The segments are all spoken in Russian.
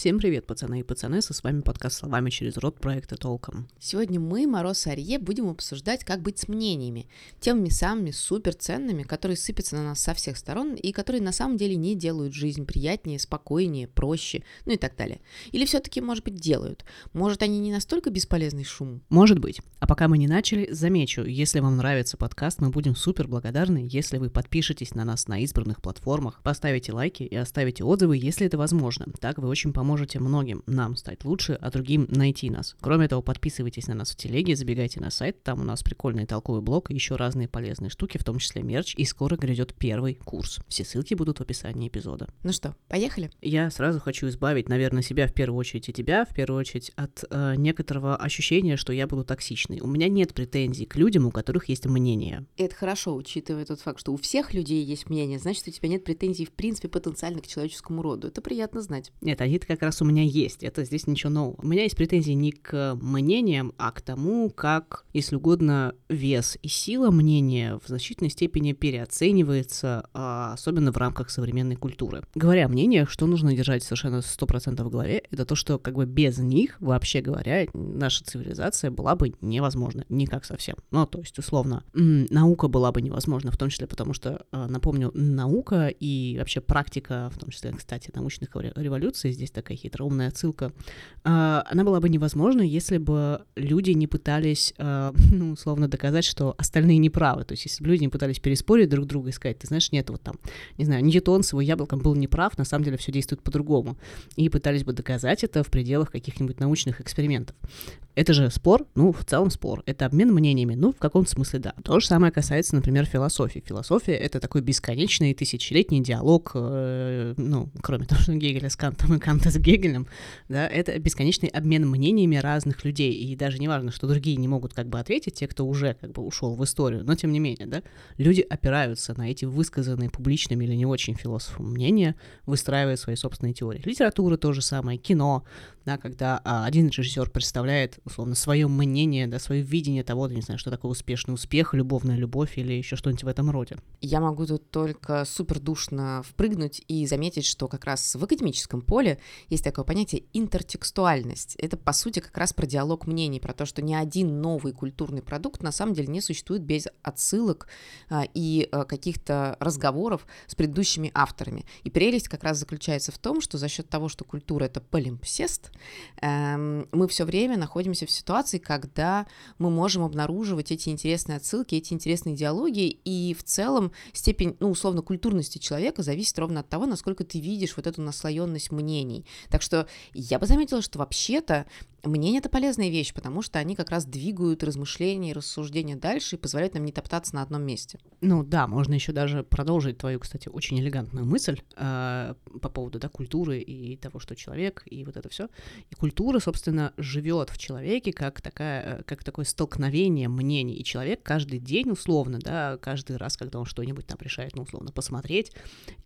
Всем привет, пацаны и пацаны, со с вами подкаст «Словами через рот» проекта «Толком». Сегодня мы, Мороз и Арье, будем обсуждать, как быть с мнениями, темами самыми суперценными, которые сыпятся на нас со всех сторон и которые на самом деле не делают жизнь приятнее, спокойнее, проще, ну и так далее. Или все-таки, может быть, делают. Может, они не настолько бесполезный шум? Может быть. А пока мы не начали, замечу, если вам нравится подкаст, мы будем супер благодарны, если вы подпишетесь на нас на избранных платформах, поставите лайки и оставите отзывы, если это возможно. Так вы очень поможете поможете многим нам стать лучше, а другим найти нас. Кроме того, подписывайтесь на нас в телеге, забегайте на сайт, там у нас прикольный толковый блог и еще разные полезные штуки, в том числе мерч, и скоро грядет первый курс. Все ссылки будут в описании эпизода. Ну что, поехали? Я сразу хочу избавить, наверное, себя в первую очередь и тебя, в первую очередь, от э, некоторого ощущения, что я буду токсичной. У меня нет претензий к людям, у которых есть мнение. Это хорошо, учитывая тот факт, что у всех людей есть мнение, значит, у тебя нет претензий, в принципе, потенциально к человеческому роду. Это приятно знать. Нет, они как раз у меня есть. Это здесь ничего нового. У меня есть претензии не к мнениям, а к тому, как, если угодно, вес и сила мнения в значительной степени переоценивается, а особенно в рамках современной культуры. Говоря о мнениях, что нужно держать совершенно 100% в голове, это то, что как бы без них, вообще говоря, наша цивилизация была бы невозможна. Никак совсем. Ну, то есть, условно, наука была бы невозможна, в том числе потому, что, а, напомню, наука и вообще практика, в том числе, кстати, научных революций, здесь такая хитрая хитроумная отсылка, а, она была бы невозможна, если бы люди не пытались, а, ну, условно, доказать, что остальные неправы. То есть, если бы люди не пытались переспорить друг друга и сказать, ты знаешь, нет, вот там, не знаю, Ньютон с его яблоком был неправ, на самом деле все действует по-другому. И пытались бы доказать это в пределах каких-нибудь научных экспериментов. Это же спор, ну, в целом спор. Это обмен мнениями, ну, в каком-то смысле да. То же самое касается, например, философии. Философия — это такой бесконечный тысячелетний диалог, э, ну, кроме того, что Гегеля с Кантом и Канта с Гегелем, да, это бесконечный обмен мнениями разных людей. И даже не важно, что другие не могут как бы ответить, те, кто уже как бы ушел в историю, но тем не менее, да, люди опираются на эти высказанные публичными или не очень философом мнения, выстраивая свои собственные теории. Литература то же самое, кино, да, когда а, один режиссер представляет, условно, свое мнение, да, свое видение того, не знаю, что такое успешный успех, любовная любовь или еще что-нибудь в этом роде. Я могу тут только супер душно впрыгнуть и заметить, что как раз в академическом поле есть такое понятие интертекстуальность. Это, по сути, как раз про диалог мнений, про то, что ни один новый культурный продукт на самом деле не существует без отсылок а, и а, каких-то разговоров с предыдущими авторами. И прелесть как раз заключается в том, что за счет того, что культура — это полимпсест, Эм, мы все время находимся в ситуации, когда мы можем обнаруживать эти интересные отсылки, эти интересные диалоги, и в целом степень, ну, условно, культурности человека зависит ровно от того, насколько ты видишь вот эту наслоенность мнений. Так что я бы заметила, что вообще-то Мнение это полезная вещь, потому что они как раз двигают размышления и рассуждения дальше и позволяют нам не топтаться на одном месте. Ну да, можно еще даже продолжить твою, кстати, очень элегантную мысль э, по поводу да, культуры и того, что человек, и вот это все. И культура, собственно, живет в человеке как, такая, э, как такое столкновение мнений. И человек каждый день, условно, да, каждый раз, когда он что-нибудь там решает, ну, условно, посмотреть,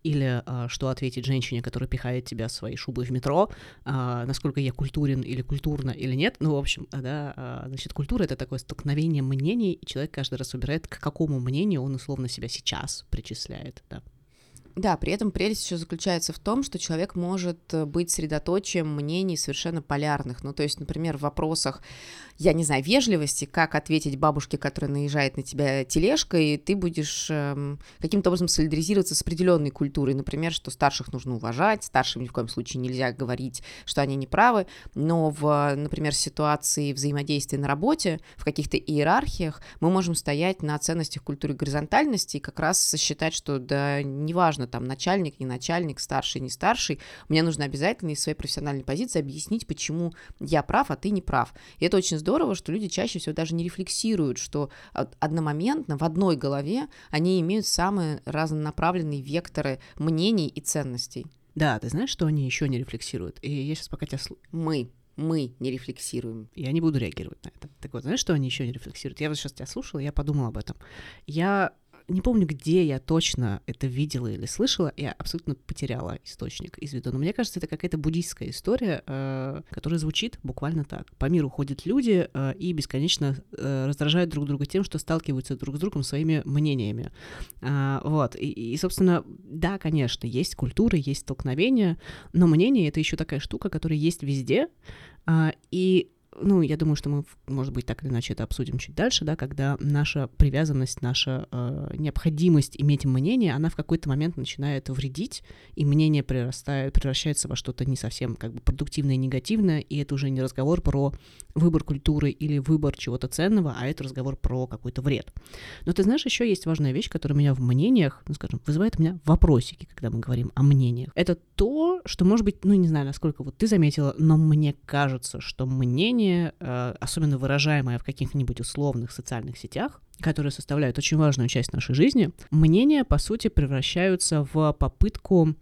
или э, что ответить женщине, которая пихает тебя своей шубой в метро, э, насколько я культурен или культурный культурно или нет, ну, в общем, да, а, значит, культура — это такое столкновение мнений, и человек каждый раз выбирает, к какому мнению он условно себя сейчас причисляет, да. Да, при этом прелесть еще заключается в том, что человек может э, быть средоточием мнений совершенно полярных. Ну, то есть, например, в вопросах, я не знаю, вежливости, как ответить бабушке, которая наезжает на тебя тележкой, ты будешь эм, каким-то образом солидаризироваться с определенной культурой. Например, что старших нужно уважать, старшим ни в коем случае нельзя говорить, что они неправы. Но в, например, ситуации взаимодействия на работе, в каких-то иерархиях, мы можем стоять на ценностях культуры горизонтальности и как раз считать, что да, неважно, неважно, там, начальник, не начальник, старший, не старший, мне нужно обязательно из своей профессиональной позиции объяснить, почему я прав, а ты не прав. И это очень здорово, что люди чаще всего даже не рефлексируют, что одномоментно в одной голове они имеют самые разнонаправленные векторы мнений и ценностей. Да, ты знаешь, что они еще не рефлексируют? И я сейчас пока тебя слушаю. Мы мы не рефлексируем. Я не буду реагировать на это. Так вот, знаешь, что они еще не рефлексируют? Я вот сейчас тебя слушала, я подумала об этом. Я не помню, где я точно это видела или слышала, я абсолютно потеряла источник из виду. Но мне кажется, это какая-то буддийская история, э, которая звучит буквально так. По миру ходят люди э, и бесконечно э, раздражают друг друга тем, что сталкиваются друг с другом своими мнениями. А, вот. И, и, собственно, да, конечно, есть культура, есть столкновения, но мнение — это еще такая штука, которая есть везде, а, и ну, я думаю, что мы, может быть, так или иначе это обсудим чуть дальше, да, когда наша привязанность, наша э, необходимость иметь мнение, она в какой-то момент начинает вредить, и мнение прирастает, превращается во что-то не совсем как бы продуктивное и негативное, и это уже не разговор про выбор культуры или выбор чего-то ценного, а это разговор про какой-то вред. Но ты знаешь, еще есть важная вещь, которая меня в мнениях, ну, скажем, вызывает у меня вопросики, когда мы говорим о мнениях. Это то, что, может быть, ну, не знаю, насколько вот ты заметила, но мне кажется, что мнение мнение, э, особенно выражаемое в каких-нибудь условных социальных сетях, которые составляют очень важную часть нашей жизни, мнения, по сути, превращаются в попытку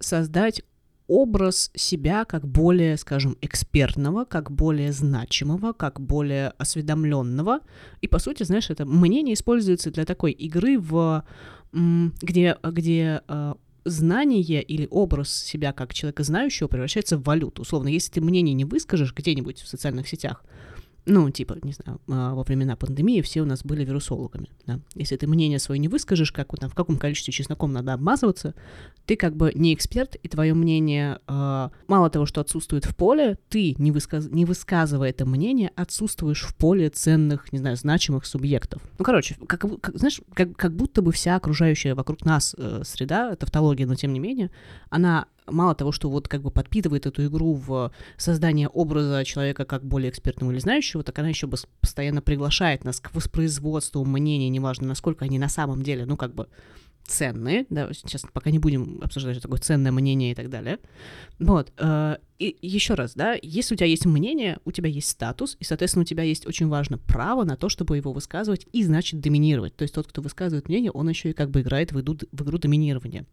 создать образ себя как более, скажем, экспертного, как более значимого, как более осведомленного. И, по сути, знаешь, это мнение используется для такой игры, в, где, где э, знание или образ себя как человека знающего превращается в валюту. Условно, если ты мнение не выскажешь где-нибудь в социальных сетях, ну, типа, не знаю, а, во времена пандемии все у нас были вирусологами, да. Если ты мнение свое не выскажешь, как там, в каком количестве чесноком надо обмазываться, ты как бы не эксперт, и твое мнение, э, мало того, что отсутствует в поле, ты, не, высказ... не высказывая это мнение, отсутствуешь в поле ценных, не знаю, значимых субъектов. Ну, короче, как, как знаешь, как, как будто бы вся окружающая вокруг нас э, среда, тавтология, но тем не менее, она мало того, что вот как бы подпитывает эту игру в создание образа человека как более экспертного или знающего, так она еще постоянно приглашает нас к воспроизводству мнений, неважно, насколько они на самом деле, ну, как бы ценные, да, сейчас пока не будем обсуждать, что такое ценное мнение и так далее. Вот, э, и еще раз, да, если у тебя есть мнение, у тебя есть статус, и, соответственно, у тебя есть очень важно право на то, чтобы его высказывать и, значит, доминировать. То есть тот, кто высказывает мнение, он еще и как бы играет в игру, в игру доминирования.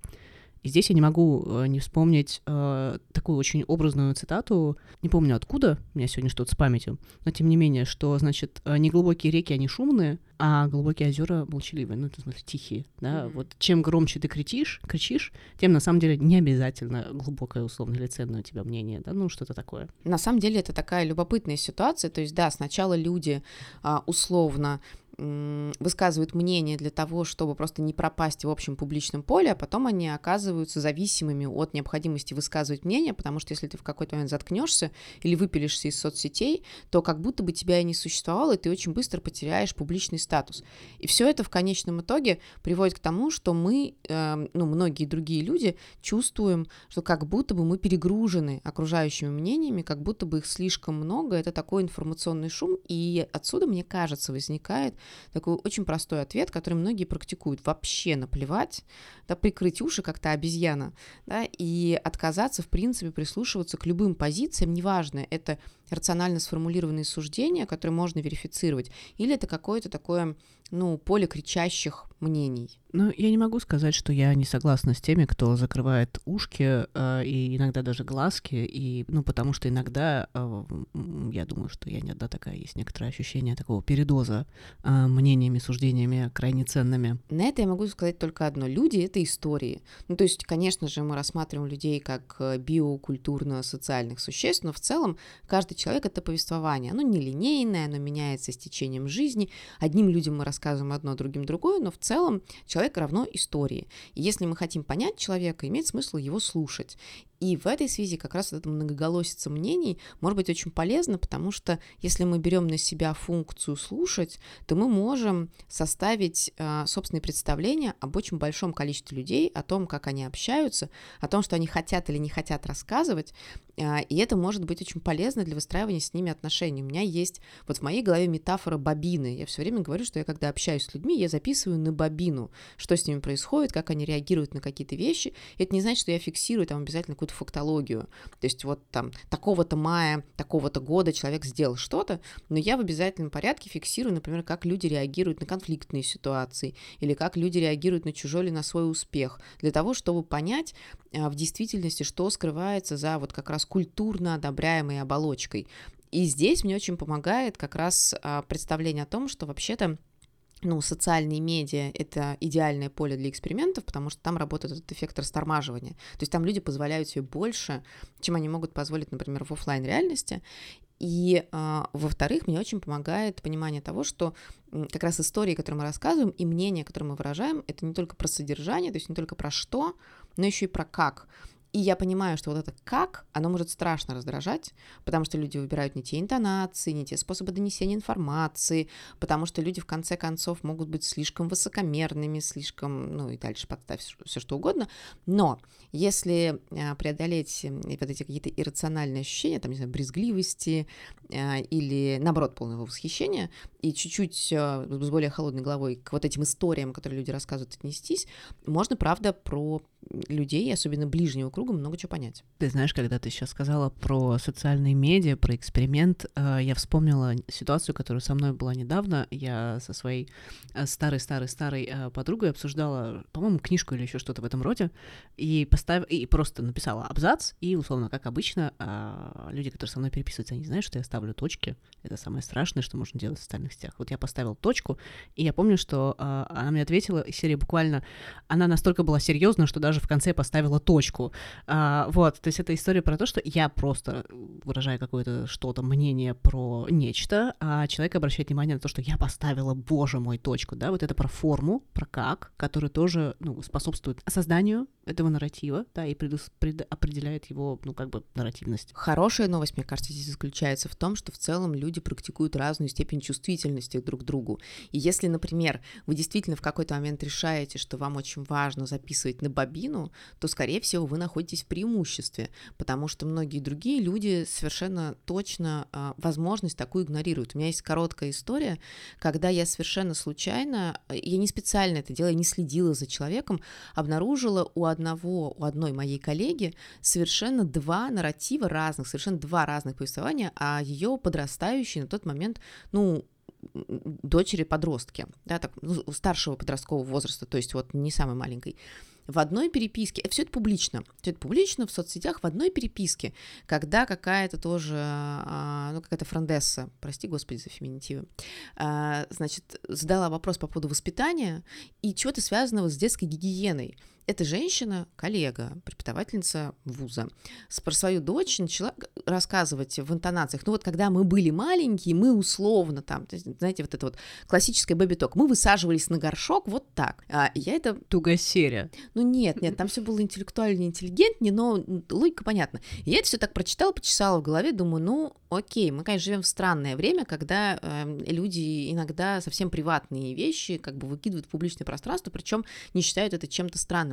И здесь я не могу э, не вспомнить э, такую очень образную цитату, не помню откуда, у меня сегодня что-то с памятью, но тем не менее, что, значит, э, неглубокие реки, они шумные, а глубокие озера молчаливые, ну, это, смысле, тихие, да, mm-hmm. вот чем громче ты кричишь, кричишь, тем, на самом деле, не обязательно глубокое, условно, или ценное у тебя мнение, да, ну, что-то такое. На самом деле, это такая любопытная ситуация, то есть, да, сначала люди а, условно высказывают мнение для того, чтобы просто не пропасть в общем публичном поле, а потом они оказываются зависимыми от необходимости высказывать мнение, потому что если ты в какой-то момент заткнешься или выпилишься из соцсетей, то как будто бы тебя и не существовало, и ты очень быстро потеряешь публичный статус. И все это в конечном итоге приводит к тому, что мы, э, ну, многие другие люди чувствуем, что как будто бы мы перегружены окружающими мнениями, как будто бы их слишком много, это такой информационный шум, и отсюда, мне кажется, возникает такой очень простой ответ, который многие практикуют. Вообще наплевать, да, прикрыть уши как-то обезьяна, да, и отказаться, в принципе, прислушиваться к любым позициям, неважно, это рационально сформулированные суждения, которые можно верифицировать, или это какое-то такое, ну, поле кричащих мнений. Ну, я не могу сказать, что я не согласна с теми, кто закрывает ушки э, и иногда даже глазки, и, ну, потому что иногда, э, я думаю, что я не одна такая, есть некоторое ощущение такого передоза э, мнениями, суждениями крайне ценными. На это я могу сказать только одно. Люди — это истории. Ну, то есть, конечно же, мы рассматриваем людей как э, биокультурно-социальных существ, но в целом каждый человек — это повествование. Оно нелинейное, оно меняется с течением жизни. Одним людям мы рассказываем одно, другим другое, но в целом человек равно истории. И если мы хотим понять человека, имеет смысл его слушать. И в этой связи как раз эта многоголосица мнений может быть очень полезна, потому что если мы берем на себя функцию слушать, то мы можем составить э, собственные представления об очень большом количестве людей, о том, как они общаются, о том, что они хотят или не хотят рассказывать, э, и это может быть очень полезно для выстраивания с ними отношений. У меня есть вот в моей голове метафора бобины. Я все время говорю, что я когда общаюсь с людьми, я записываю на бобину, что с ними происходит, как они реагируют на какие-то вещи. Это не значит, что я фиксирую там обязательно какую-то какую-то фактологию. То есть вот там такого-то мая, такого-то года человек сделал что-то, но я в обязательном порядке фиксирую, например, как люди реагируют на конфликтные ситуации или как люди реагируют на чужой или на свой успех, для того, чтобы понять а, в действительности, что скрывается за вот как раз культурно одобряемой оболочкой. И здесь мне очень помогает как раз а, представление о том, что вообще-то ну, социальные медиа — это идеальное поле для экспериментов, потому что там работает этот эффект растормаживания. То есть там люди позволяют себе больше, чем они могут позволить, например, в офлайн реальности. И, э, во-вторых, мне очень помогает понимание того, что как раз истории, которые мы рассказываем, и мнения, которые мы выражаем, это не только про содержание, то есть не только про что, но еще и про как. И я понимаю, что вот это «как», оно может страшно раздражать, потому что люди выбирают не те интонации, не те способы донесения информации, потому что люди, в конце концов, могут быть слишком высокомерными, слишком, ну и дальше подставь все что угодно. Но если а, преодолеть вот эти какие-то иррациональные ощущения, там, не знаю, брезгливости а, или, наоборот, полного восхищения, и чуть-чуть а, с более холодной головой к вот этим историям, которые люди рассказывают, отнестись, можно, правда, про людей, особенно ближнего круга, много чего понять. Ты знаешь, когда ты сейчас сказала про социальные медиа, про эксперимент, э, я вспомнила ситуацию, которая со мной была недавно. Я со своей старой-старой-старой э, э, подругой обсуждала, по-моему, книжку или еще что-то в этом роде, и, поставила, и просто написала абзац, и, условно, как обычно, люди, которые со мной переписываются, они знают, что я ставлю точки. Это самое страшное, что можно делать в социальных сетях. Вот я поставила точку, и я помню, что она мне ответила, серия буквально, она настолько была серьезна, что даже в конце поставила точку. А, вот, то есть это история про то, что я просто выражаю какое-то что-то, мнение про нечто, а человек обращает внимание на то, что я поставила, боже мой, точку, да, вот это про форму, про как, который тоже, ну, способствует созданию этого нарратива, да, и предус, пред, определяет его, ну, как бы, нарративность. Хорошая новость, мне кажется, здесь заключается в том, что в целом люди практикуют разную степень чувствительности друг к другу. И если, например, вы действительно в какой-то момент решаете, что вам очень важно записывать на бобину, то, скорее всего, вы находитесь в преимуществе, потому что многие другие люди совершенно точно а, возможность такую игнорируют. У меня есть короткая история, когда я совершенно случайно, я не специально это делала, я не следила за человеком, обнаружила у одного, у одной моей коллеги совершенно два нарратива разных, совершенно два разных повествования, а ее подрастающей на тот момент, ну, дочери подростки, да, так, ну, старшего подросткового возраста, то есть вот не самой маленькой в одной переписке, все это публично, все это публично в соцсетях, в одной переписке, когда какая-то тоже, а, ну, какая-то франдесса, прости, господи, за феминитивы, а, значит, задала вопрос по поводу воспитания и чего-то связанного с детской гигиеной. Эта женщина, коллега, преподавательница вуза, про свою дочь начала рассказывать в интонациях. Ну вот когда мы были маленькие, мы условно там, знаете, вот это вот классическое бэби-ток, мы высаживались на горшок вот так. А я это... Тугосерия. Ну нет, нет, там все было интеллектуально интеллигентнее, но логика понятна. Я это все так прочитала, почесала в голове, думаю, ну окей, мы, конечно, живем в странное время, когда э, люди иногда совсем приватные вещи как бы выкидывают в публичное пространство, причем не считают это чем-то странным.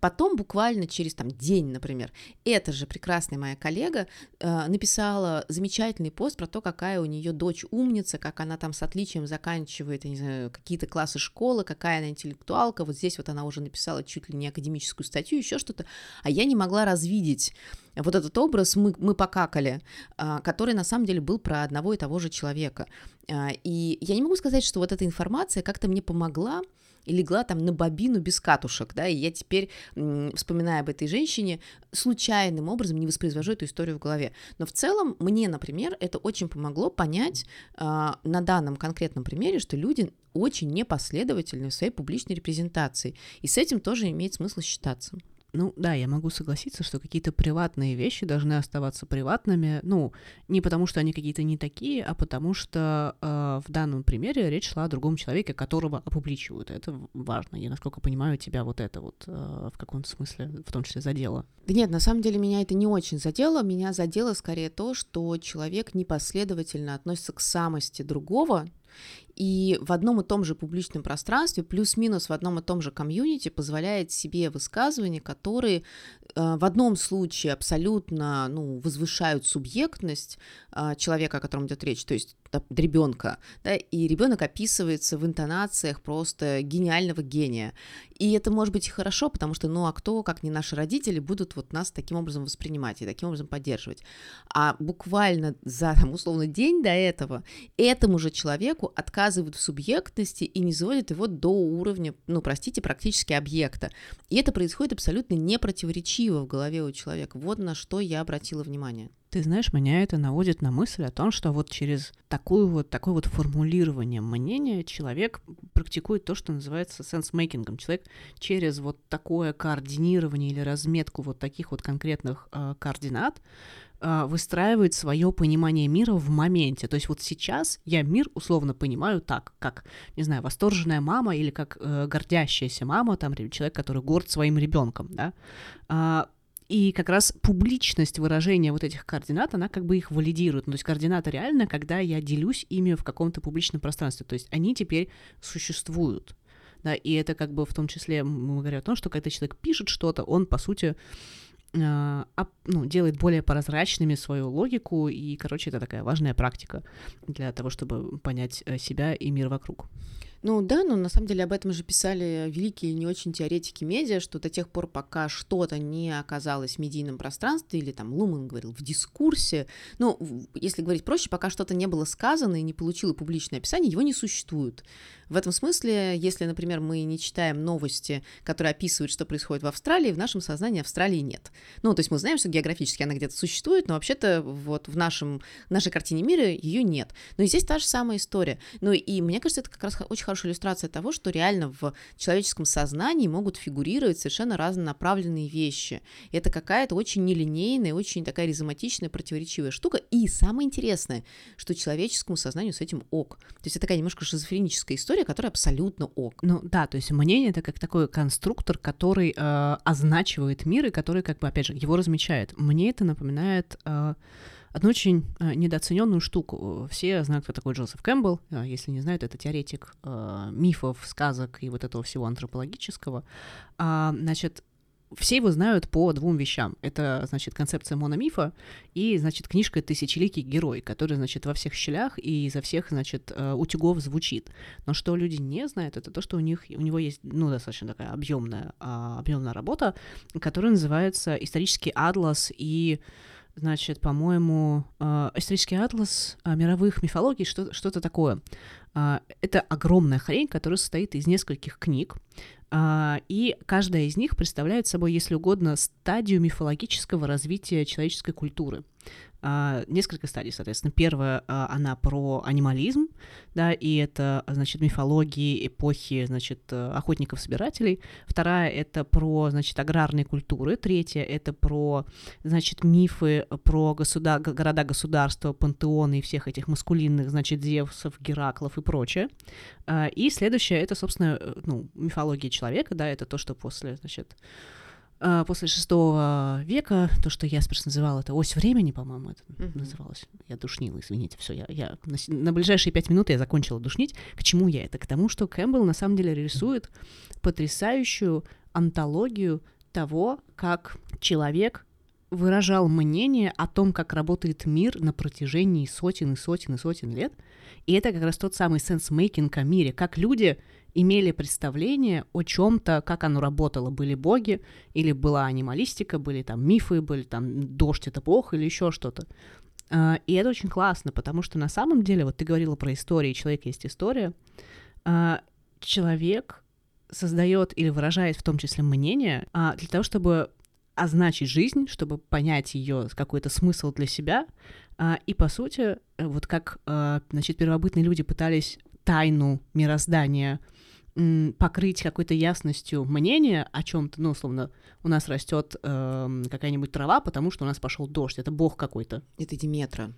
Потом буквально через там день, например, эта же прекрасная моя коллега э, написала замечательный пост про то, какая у нее дочь умница, как она там с отличием заканчивает, я не знаю, какие-то классы школы, какая она интеллектуалка. Вот здесь вот она уже написала чуть ли не академическую статью, еще что-то, а я не могла развидеть вот этот образ мы, мы покакали, а, который на самом деле был про одного и того же человека. А, и я не могу сказать, что вот эта информация как-то мне помогла и легла там на бобину без катушек, да, и я теперь, вспоминая об этой женщине, случайным образом не воспроизвожу эту историю в голове. Но в целом мне, например, это очень помогло понять э, на данном конкретном примере, что люди очень непоследовательны в своей публичной репрезентации, и с этим тоже имеет смысл считаться. Ну да, я могу согласиться, что какие-то приватные вещи должны оставаться приватными. Ну, не потому что они какие-то не такие, а потому что э, в данном примере речь шла о другом человеке, которого опубличивают. Это важно. Я, насколько понимаю, тебя вот это вот э, в каком-то смысле, в том числе, задело. Да нет, на самом деле меня это не очень задело. Меня задело скорее то, что человек непоследовательно относится к самости другого, и в одном и том же публичном пространстве, плюс-минус в одном и том же комьюнити, позволяет себе высказывания, которые э, в одном случае абсолютно ну, возвышают субъектность человека, о котором идет речь, то есть ребенка, да, и ребенок описывается в интонациях просто гениального гения. И это может быть и хорошо, потому что, ну, а кто, как не наши родители, будут вот нас таким образом воспринимать и таким образом поддерживать. А буквально за, там, условно, день до этого этому же человеку отказывают в субъектности и не сводят его до уровня, ну, простите, практически объекта. И это происходит абсолютно непротиворечиво в голове у человека. Вот на что я обратила внимание. Ты знаешь, меня это наводит на мысль о том, что вот через такую вот, такое вот формулирование мнения человек практикует то, что называется сенс-мейкингом. Человек через вот такое координирование или разметку вот таких вот конкретных э, координат э, выстраивает свое понимание мира в моменте. То есть вот сейчас я мир условно понимаю так, как, не знаю, восторженная мама или как э, гордящаяся мама, там человек, который горд своим ребенком, да. Э, и как раз публичность выражения вот этих координат, она как бы их валидирует. Ну, то есть координаты реально, когда я делюсь ими в каком-то публичном пространстве. То есть они теперь существуют. Да, и это как бы в том числе мы говорим о том, что когда человек пишет что-то, он, по сути, э, ну, делает более прозрачными свою логику, и, короче, это такая важная практика для того, чтобы понять э, себя и мир вокруг. Ну да, но на самом деле об этом же писали великие не очень теоретики медиа, что до тех пор, пока что-то не оказалось в медийном пространстве, или там Луман говорил в дискурсе, ну, если говорить проще, пока что-то не было сказано и не получило публичное описание, его не существует. В этом смысле, если, например, мы не читаем новости, которые описывают, что происходит в Австралии, в нашем сознании Австралии нет. Ну, то есть мы знаем, что географически она где-то существует, но вообще-то вот в нашем, нашей картине мира ее нет. Но и здесь та же самая история. Ну и мне кажется, это как раз очень хорошая иллюстрация того, что реально в человеческом сознании могут фигурировать совершенно разнонаправленные вещи. Это какая-то очень нелинейная, очень такая ризоматичная, противоречивая штука. И самое интересное, что человеческому сознанию с этим ок. То есть это такая немножко шизофреническая история, которая абсолютно ок. Ну да, то есть мнение это как такой конструктор, который э, означивает мир и который, как бы, опять же, его размечает. Мне это напоминает э, одну очень э, недооцененную штуку. Все знают, кто такой Джозеф Кэмпбелл. Э, если не знают, это теоретик э, мифов, сказок и вот этого всего антропологического. А, значит, все его знают по двум вещам. Это, значит, концепция мономифа и, значит, книжка «Тысячеликий герой», который, значит, во всех щелях и изо всех, значит, утюгов звучит. Но что люди не знают, это то, что у них, у него есть, ну, достаточно такая объемная, а, объемная работа, которая называется «Исторический атлас» и значит, по-моему, э, исторический атлас э, мировых мифологий, что- что-то такое. Это огромная хрень, которая состоит из нескольких книг, и каждая из них представляет собой, если угодно, стадию мифологического развития человеческой культуры. Uh, несколько стадий, соответственно. Первая, она про анимализм, да, и это, значит, мифологии эпохи, значит, охотников-собирателей. Вторая — это про, значит, аграрные культуры. Третья — это про, значит, мифы про государ... города-государства, пантеоны и всех этих маскулинных, значит, Зевсов, Гераклов и прочее. Uh, и следующая — это, собственно, э, ну, мифология человека, да, это то, что после, значит, а, после шестого века, то, что Ясперс называл, это ось времени, по-моему, это uh-huh. называлось. Я душнила, извините, все, я, я на, на ближайшие пять минут я закончила душнить. К чему я это? К тому, что Кэмпбелл на самом деле рисует потрясающую антологию того, как человек выражал мнение о том, как работает мир на протяжении сотен и сотен и сотен лет. И это как раз тот самый сенс-мейкинг о мире, как люди имели представление о чем-то, как оно работало. Были боги, или была анималистика, были там мифы, были там дождь это бог или еще что-то. А, и это очень классно, потому что на самом деле, вот ты говорила про истории, человек есть история, а, человек создает или выражает в том числе мнение а, для того, чтобы означить жизнь, чтобы понять ее какой-то смысл для себя. И, по сути, вот как, значит, первобытные люди пытались тайну мироздания покрыть какой-то ясностью мнение о чем-то, ну, условно, у нас растет э, какая-нибудь трава, потому что у нас пошел дождь, это бог какой-то. Это Диметра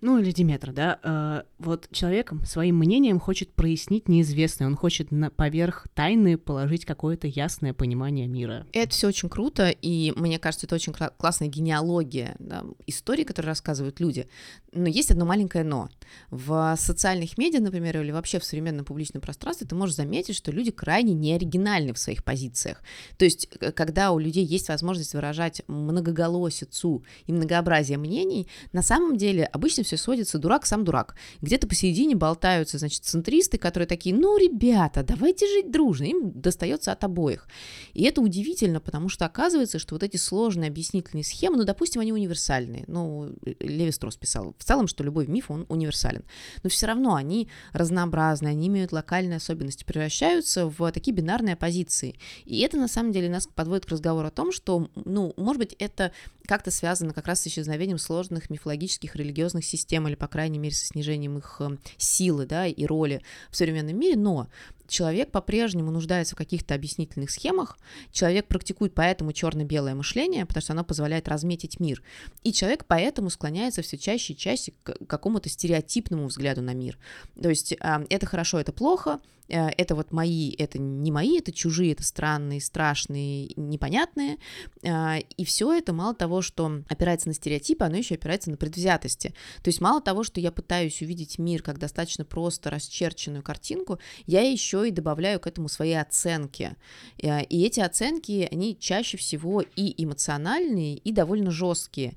ну или Диметра, да, э, вот человек своим мнением хочет прояснить неизвестное, он хочет на поверх тайны положить какое-то ясное понимание мира. Это все очень круто, и мне кажется, это очень классная генеалогия да, истории, которые рассказывают люди. Но есть одно маленькое но. В социальных медиа, например, или вообще в современном публичном пространстве ты можешь заметить, что люди крайне неоригинальны в своих позициях. То есть, когда у людей есть возможность выражать многоголосицу и многообразие мнений, на самом деле обычно все сводится дурак сам дурак. Где-то посередине болтаются, значит, центристы, которые такие, ну, ребята, давайте жить дружно. Им достается от обоих. И это удивительно, потому что оказывается, что вот эти сложные объяснительные схемы, ну, допустим, они универсальные. Ну, Леви Строс писал в целом, что любой миф, он универсален. Но все равно они разнообразны, они имеют локальные особенности, превращаются в такие бинарные оппозиции. И это, на самом деле, нас подводит к разговору о том, что, ну, может быть, это как-то связано как раз с исчезновением сложных мифологических религиозных систем или, по крайней мере, со снижением их э, силы да, и роли в современном мире, но человек по-прежнему нуждается в каких-то объяснительных схемах, человек практикует поэтому черно-белое мышление, потому что оно позволяет разметить мир, и человек поэтому склоняется все чаще и чаще к какому-то стереотипному взгляду на мир. То есть а, это хорошо, это плохо, э, это вот мои, это не мои, это чужие, это странные, страшные, непонятные, а, и все это мало того, что опирается на стереотипы, оно еще опирается на предвзятости. То есть мало того, что я пытаюсь увидеть мир как достаточно просто расчерченную картинку, я еще еще и добавляю к этому свои оценки. Э, и эти оценки, они чаще всего и эмоциональные, и довольно жесткие.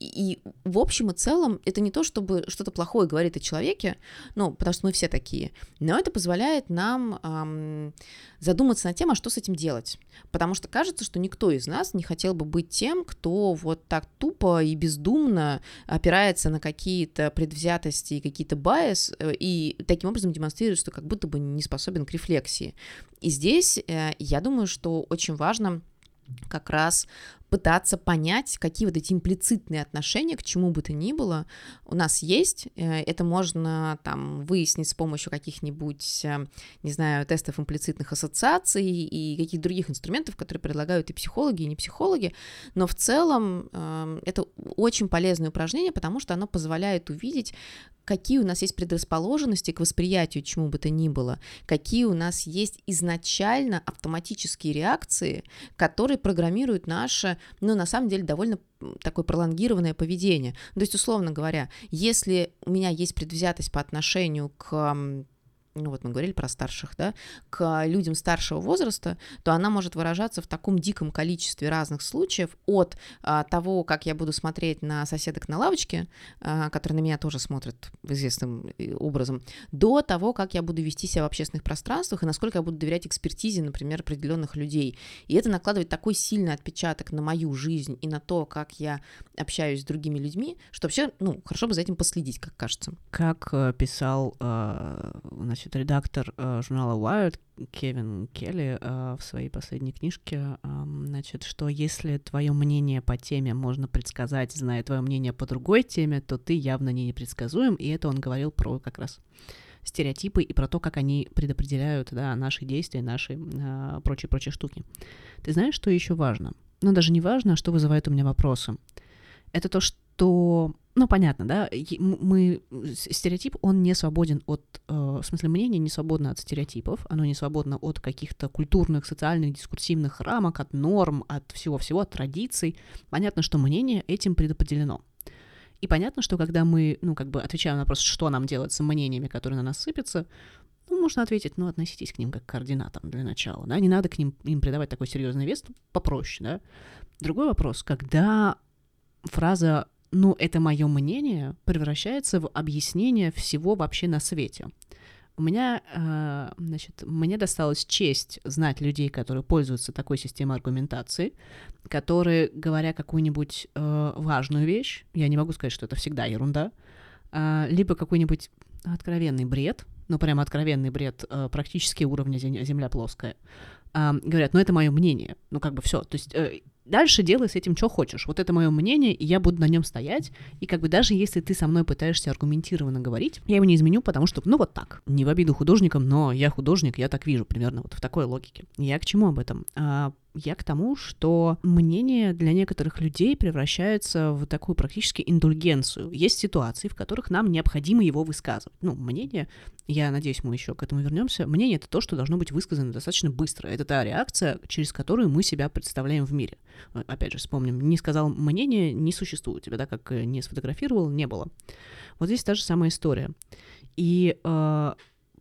И, в общем и целом это не то, чтобы что-то плохое говорит о человеке, ну, потому что мы все такие, но это позволяет нам эм, задуматься над тем, а что с этим делать. Потому что кажется, что никто из нас не хотел бы быть тем, кто вот так тупо и бездумно опирается на какие-то предвзятости и какие-то байс, э, и таким образом демонстрирует, что как будто бы не способен к рефлексии. И здесь э, я думаю, что очень важно как раз пытаться понять, какие вот эти имплицитные отношения к чему бы то ни было у нас есть. Э, это можно там выяснить с помощью каких-нибудь, э, не знаю, тестов имплицитных ассоциаций и каких-то других инструментов, которые предлагают и психологи, и не психологи. Но в целом эм, это очень полезное упражнение, потому что оно позволяет увидеть, какие у нас есть предрасположенности к восприятию чему бы то ни было, какие у нас есть изначально автоматические реакции, которые программируют наше, ну, на самом деле, довольно такое пролонгированное поведение. То есть, условно говоря, если у меня есть предвзятость по отношению к ну вот мы говорили про старших, да, к людям старшего возраста, то она может выражаться в таком диком количестве разных случаев от а, того, как я буду смотреть на соседок на лавочке, а, которые на меня тоже смотрят известным э, образом, до того, как я буду вести себя в общественных пространствах и насколько я буду доверять экспертизе, например, определенных людей. И это накладывает такой сильный отпечаток на мою жизнь и на то, как я общаюсь с другими людьми, что вообще, ну, хорошо бы за этим последить, как кажется. Как э, писал, э, значит, значит, редактор э, журнала Wired Кевин Келли э, в своей последней книжке, э, значит, что если твое мнение по теме можно предсказать, зная твое мнение по другой теме, то ты явно не непредсказуем, и это он говорил про как раз стереотипы и про то, как они предопределяют да, наши действия, наши э, прочие-прочие штуки. Ты знаешь, что еще важно? Ну, даже не важно, а что вызывает у меня вопросы. Это то, что ну, понятно, да, мы, стереотип, он не свободен от, э, в смысле, мнение не свободно от стереотипов, оно не свободно от каких-то культурных, социальных, дискурсивных рамок, от норм, от всего-всего, от традиций. Понятно, что мнение этим предопределено. И понятно, что когда мы, ну, как бы отвечаем на вопрос, что нам делать с мнениями, которые на нас сыпятся, ну, можно ответить, ну, относитесь к ним как к координатам для начала, да, не надо к ним им придавать такой серьезный вес, попроще, да. Другой вопрос, когда фраза ну, это мое мнение превращается в объяснение всего вообще на свете. У меня, э, значит, мне досталась честь знать людей, которые пользуются такой системой аргументации, которые, говоря какую-нибудь э, важную вещь, я не могу сказать, что это всегда ерунда, э, либо какой-нибудь откровенный бред, ну, прямо откровенный бред практически уровня земля плоская, говорят, ну, это мое мнение, ну, как бы все. То есть Дальше делай с этим, что хочешь. Вот это мое мнение, и я буду на нем стоять. И как бы даже если ты со мной пытаешься аргументированно говорить, я его не изменю, потому что, ну вот так. Не в обиду художникам, но я художник, я так вижу примерно вот в такой логике. Я к чему об этом? А, я к тому, что мнение для некоторых людей превращается в такую практически индульгенцию. Есть ситуации, в которых нам необходимо его высказывать. Ну, мнение, я надеюсь, мы еще к этому вернемся. Мнение это то, что должно быть высказано достаточно быстро. Это та реакция, через которую мы себя представляем в мире. Опять же, вспомним, не сказал мнение, не существует. Тебя, да, как не сфотографировал, не было. Вот здесь та же самая история. И э,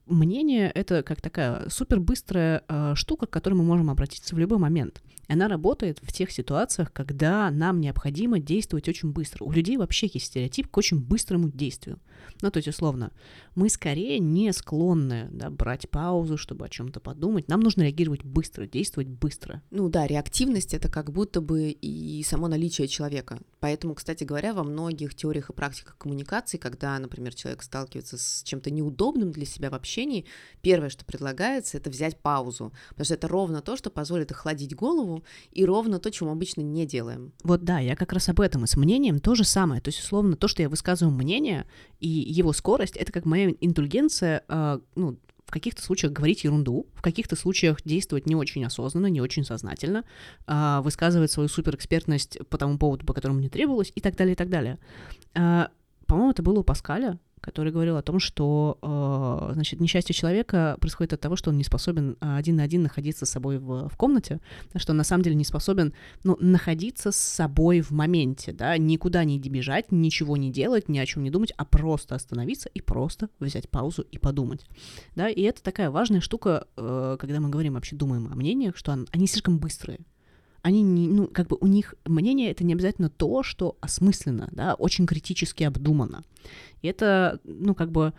мнение — это как такая супер быстрая э, штука, к которой мы можем обратиться в любой момент. Она работает в тех ситуациях, когда нам необходимо действовать очень быстро. У людей вообще есть стереотип к очень быстрому действию. Ну, то есть, условно, мы скорее не склонны да, брать паузу, чтобы о чем-то подумать. Нам нужно реагировать быстро, действовать быстро. Ну да, реактивность это как будто бы и само наличие человека. Поэтому, кстати говоря, во многих теориях и практиках коммуникации, когда, например, человек сталкивается с чем-то неудобным для себя в общении, первое, что предлагается, это взять паузу. Потому что это ровно то, что позволит охладить голову, и ровно то, чего мы обычно не делаем. Вот да, я как раз об этом. И с мнением то же самое. То есть, условно, то, что я высказываю мнение, и его скорость, это как моя интеллигенция, э, ну, в каких-то случаях говорить ерунду, в каких-то случаях действовать не очень осознанно, не очень сознательно, э, высказывать свою суперэкспертность по тому поводу, по которому мне требовалось, и так далее, и так далее. Э, по-моему, это было у Паскаля, который говорил о том, что, э, значит, несчастье человека происходит от того, что он не способен э, один на один находиться с собой в, в комнате, что он на самом деле не способен, ну, находиться с собой в моменте, да, никуда не бежать, ничего не делать, ни о чем не думать, а просто остановиться и просто взять паузу и подумать, да, и это такая важная штука, э, когда мы говорим вообще, думаем о мнениях, что они слишком быстрые, они не, ну, как бы у них мнение это не обязательно то, что осмысленно, да, очень критически обдумано. И это, ну, как бы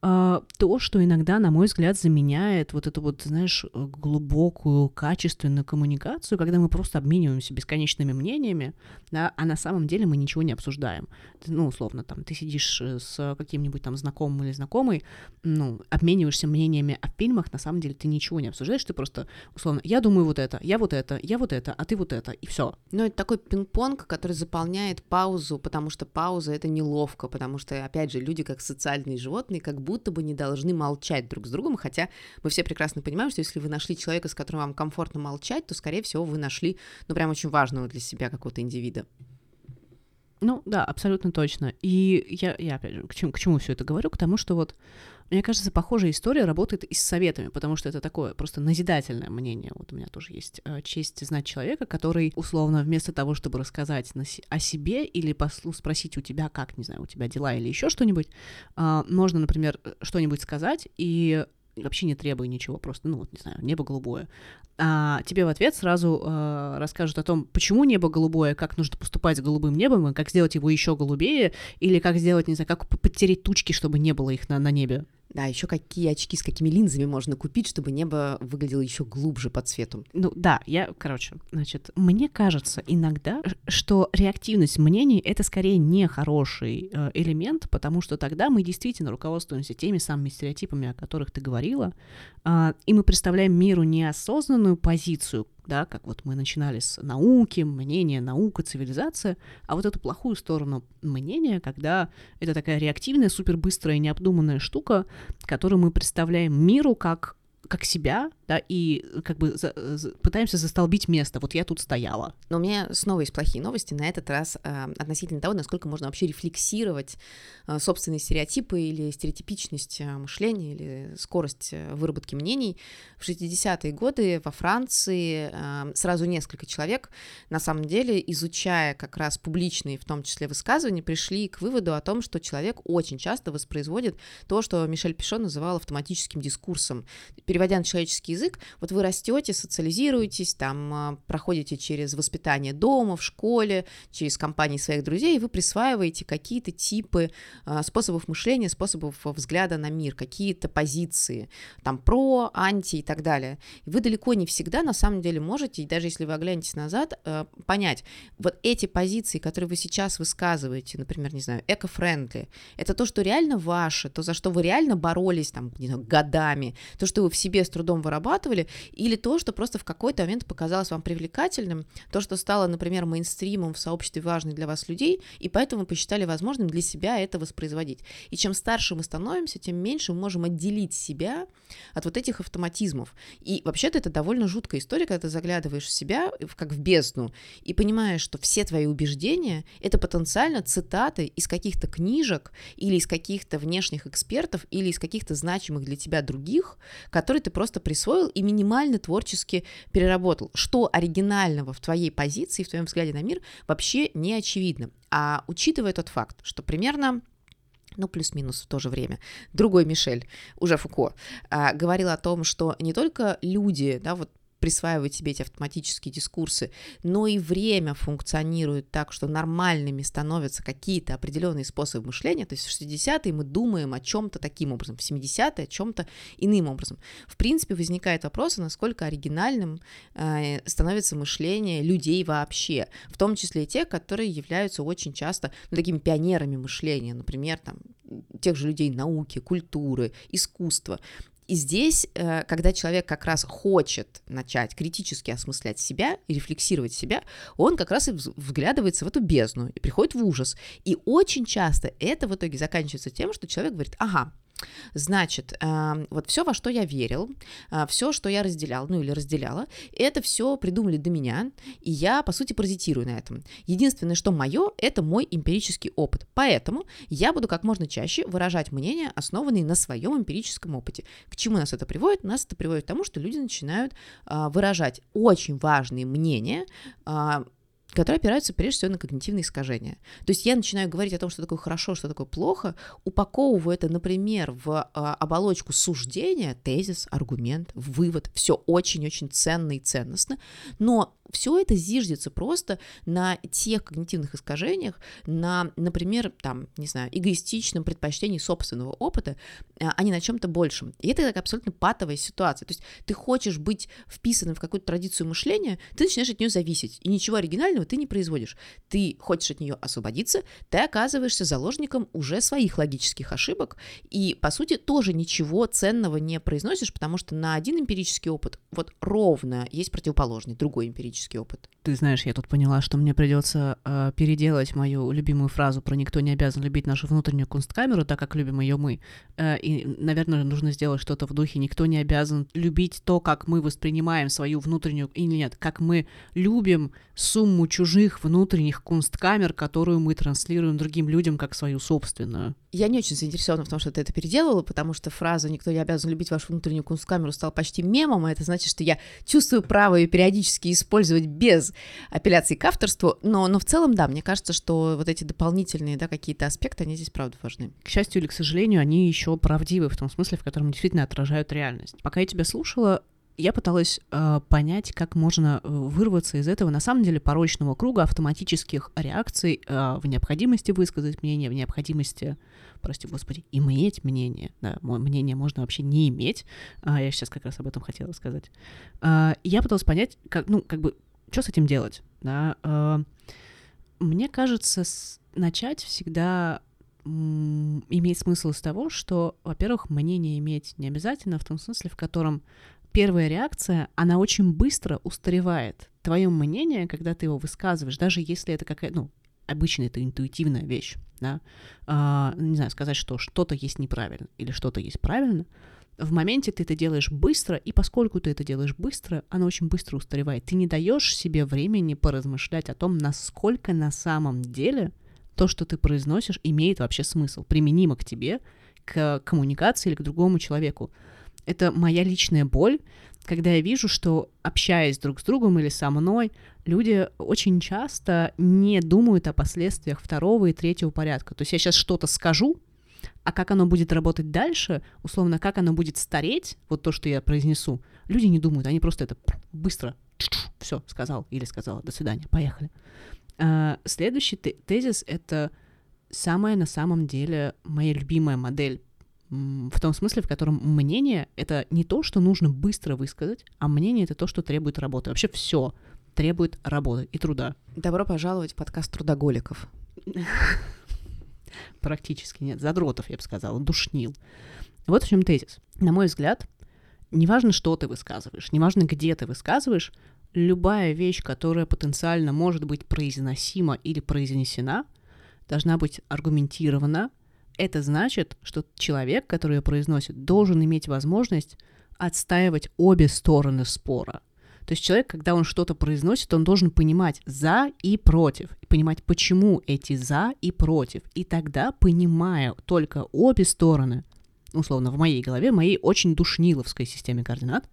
то, что иногда, на мой взгляд, заменяет вот эту вот, знаешь, глубокую, качественную коммуникацию, когда мы просто обмениваемся бесконечными мнениями, да, а на самом деле мы ничего не обсуждаем. Ну, условно, там, ты сидишь э, с каким-нибудь там знакомым или знакомой, ну, обмениваешься мнениями о фильмах, на самом деле ты ничего не обсуждаешь, ты просто, условно, я думаю вот это, я вот это, я вот это, а ты вот это, и все. Ну, это такой пинг-понг, который заполняет паузу, потому что пауза — это неловко, потому что, опять же, люди как социальные животные, как будто бы не должны молчать друг с другом, хотя мы все прекрасно понимаем, что если вы нашли человека, с которым вам комфортно молчать, то, скорее всего, вы нашли, ну, прям очень важного для себя какого-то индивида. Ну, да, абсолютно точно. И я, я опять же, к чему, к чему все это говорю? К тому, что вот, мне кажется, похожая история работает и с советами, потому что это такое просто назидательное мнение. Вот у меня тоже есть э, честь знать человека, который, условно, вместо того, чтобы рассказать о себе или послу, спросить у тебя, как, не знаю, у тебя дела или еще что-нибудь, э, можно, например, что-нибудь сказать, и вообще не требуя ничего, просто, ну вот, не знаю, небо голубое. А тебе в ответ сразу э, расскажут о том, почему небо голубое, как нужно поступать с голубым небом, как сделать его еще голубее, или как сделать, не знаю, как подтереть тучки, чтобы не было их на, на небе. Да, еще какие очки с какими линзами можно купить, чтобы небо выглядело еще глубже по цвету. Ну да, я, короче, значит, мне кажется иногда, что реактивность мнений это скорее не хороший э, элемент, потому что тогда мы действительно руководствуемся теми самыми стереотипами, о которых ты говорила, э, и мы представляем миру неосознанную позицию, да, как вот мы начинали с науки, мнения, наука, цивилизация, а вот эту плохую сторону мнения, когда это такая реактивная, супербыстрая, необдуманная штука, которую мы представляем миру как как себя, да, и как бы за, за, пытаемся застолбить место. Вот я тут стояла. Но у меня снова есть плохие новости на этот раз э, относительно того, насколько можно вообще рефлексировать э, собственные стереотипы или стереотипичность э, мышления или скорость э, выработки мнений. В 60-е годы во Франции э, сразу несколько человек, на самом деле, изучая как раз публичные, в том числе высказывания, пришли к выводу о том, что человек очень часто воспроизводит то, что Мишель Пишон называл автоматическим дискурсом переводя на человеческий язык, вот вы растете, социализируетесь, там а, проходите через воспитание дома, в школе, через компании своих друзей, и вы присваиваете какие-то типы а, способов мышления, способов взгляда на мир, какие-то позиции, там про, анти и так далее. И вы далеко не всегда на самом деле можете, и даже если вы оглянетесь назад, а, понять, вот эти позиции, которые вы сейчас высказываете, например, не знаю, эко-френдли, это то, что реально ваше, то, за что вы реально боролись там, не знаю, годами, то, что вы в себе с трудом вырабатывали, или то, что просто в какой-то момент показалось вам привлекательным, то, что стало, например, мейнстримом в сообществе важных для вас людей, и поэтому вы посчитали возможным для себя это воспроизводить. И чем старше мы становимся, тем меньше мы можем отделить себя от вот этих автоматизмов. И вообще-то это довольно жуткая история, когда ты заглядываешь в себя, как в бездну, и понимаешь, что все твои убеждения — это потенциально цитаты из каких-то книжек или из каких-то внешних экспертов или из каких-то значимых для тебя других, которые ты просто присвоил и минимально творчески переработал. Что оригинального в твоей позиции, в твоем взгляде на мир вообще не очевидно. А учитывая тот факт, что примерно ну, плюс-минус в то же время, другой Мишель, уже Фуко, а, говорил о том, что не только люди, да, вот присваивать себе эти автоматические дискурсы, но и время функционирует так, что нормальными становятся какие-то определенные способы мышления. То есть в 60-е мы думаем о чем-то таким образом, в 70-е о чем-то иным образом. В принципе, возникает вопрос, насколько оригинальным э, становится мышление людей вообще, в том числе и тех, которые являются очень часто ну, такими пионерами мышления, например, там, тех же людей науки, культуры, искусства. И здесь, э, когда человек как раз хочет начать критически осмыслять себя и рефлексировать себя, он как раз и вглядывается в эту бездну и приходит в ужас. И очень часто это в итоге заканчивается тем, что человек говорит, ага, Значит, эм, вот все, во что я верил, э, все, что я разделял, ну или разделяла, это все придумали до меня, и я, по сути, паразитирую на этом. Единственное, что мое, это мой эмпирический опыт. Поэтому я буду как можно чаще выражать мнения, основанные на своем эмпирическом опыте. К чему нас это приводит? Нас это приводит к тому, что люди начинают э, выражать очень важные мнения, э, которые опираются прежде всего на когнитивные искажения. То есть я начинаю говорить о том, что такое хорошо, что такое плохо, упаковываю это, например, в а, оболочку суждения, тезис, аргумент, вывод, все очень-очень ценно и ценностно, но все это зиждется просто на тех когнитивных искажениях, на, например, там, не знаю, эгоистичном предпочтении собственного опыта, а, а не на чем-то большем. И это такая абсолютно патовая ситуация. То есть ты хочешь быть вписанным в какую-то традицию мышления, ты начинаешь от нее зависеть, и ничего оригинального ты не производишь. Ты хочешь от нее освободиться, ты оказываешься заложником уже своих логических ошибок, и, по сути, тоже ничего ценного не произносишь, потому что на один эмпирический опыт вот ровно есть противоположный, другой эмпирический опыт. Ты знаешь, я тут поняла, что мне придется э, переделать мою любимую фразу про «никто не обязан любить нашу внутреннюю кунсткамеру, так как любим ее мы». Э, и, наверное, нужно сделать что-то в духе «никто не обязан любить то, как мы воспринимаем свою внутреннюю...» Или нет, как мы любим сумму чужих внутренних кунсткамер, которую мы транслируем другим людям как свою собственную. Я не очень заинтересована в том, что ты это переделала, потому что фраза «никто не обязан любить вашу внутреннюю кунсткамеру» стала почти мемом, а это значит, что я чувствую право ее периодически использовать без апелляции к авторству, но, но в целом, да, мне кажется, что вот эти дополнительные, да, какие-то аспекты, они здесь правда важны. К счастью или к сожалению, они еще правдивы в том смысле, в котором действительно отражают реальность. Пока я тебя слушала, я пыталась э, понять, как можно э, вырваться из этого, на самом деле, порочного круга автоматических реакций э, в необходимости высказать мнение, в необходимости, прости господи, иметь мнение. Да, мнение можно вообще не иметь. А, я сейчас как раз об этом хотела сказать. Э, я пыталась понять, как, ну, как бы, что с этим делать. Да? Э, мне кажется, с... начать всегда имеет смысл с того, что, во-первых, мнение иметь не обязательно, в том смысле, в котором первая реакция, она очень быстро устаревает. Твое мнение, когда ты его высказываешь, даже если это какая ну, обычно это интуитивная вещь, да, а, не знаю, сказать, что что-то есть неправильно или что-то есть правильно, в моменте ты это делаешь быстро, и поскольку ты это делаешь быстро, оно очень быстро устаревает. Ты не даешь себе времени поразмышлять о том, насколько на самом деле то, что ты произносишь, имеет вообще смысл, применимо к тебе, к коммуникации или к другому человеку это моя личная боль, когда я вижу, что общаясь друг с другом или со мной, люди очень часто не думают о последствиях второго и третьего порядка. То есть я сейчас что-то скажу, а как оно будет работать дальше, условно, как оно будет стареть, вот то, что я произнесу, люди не думают, они просто это быстро все сказал или сказала, до свидания, поехали. А, следующий тезис — это самая на самом деле моя любимая модель в том смысле, в котором мнение — это не то, что нужно быстро высказать, а мнение — это то, что требует работы. Вообще все требует работы и труда. Добро пожаловать в подкаст трудоголиков. Практически нет. Задротов, я бы сказала, душнил. Вот в чем тезис. На мой взгляд, неважно, что ты высказываешь, неважно, где ты высказываешь, любая вещь, которая потенциально может быть произносима или произнесена, должна быть аргументирована, это значит, что человек, который ее произносит, должен иметь возможность отстаивать обе стороны спора. То есть человек, когда он что-то произносит, он должен понимать за и против, понимать, почему эти за и против. И тогда, понимая только обе стороны, условно, в моей голове, моей очень душниловской системе координат,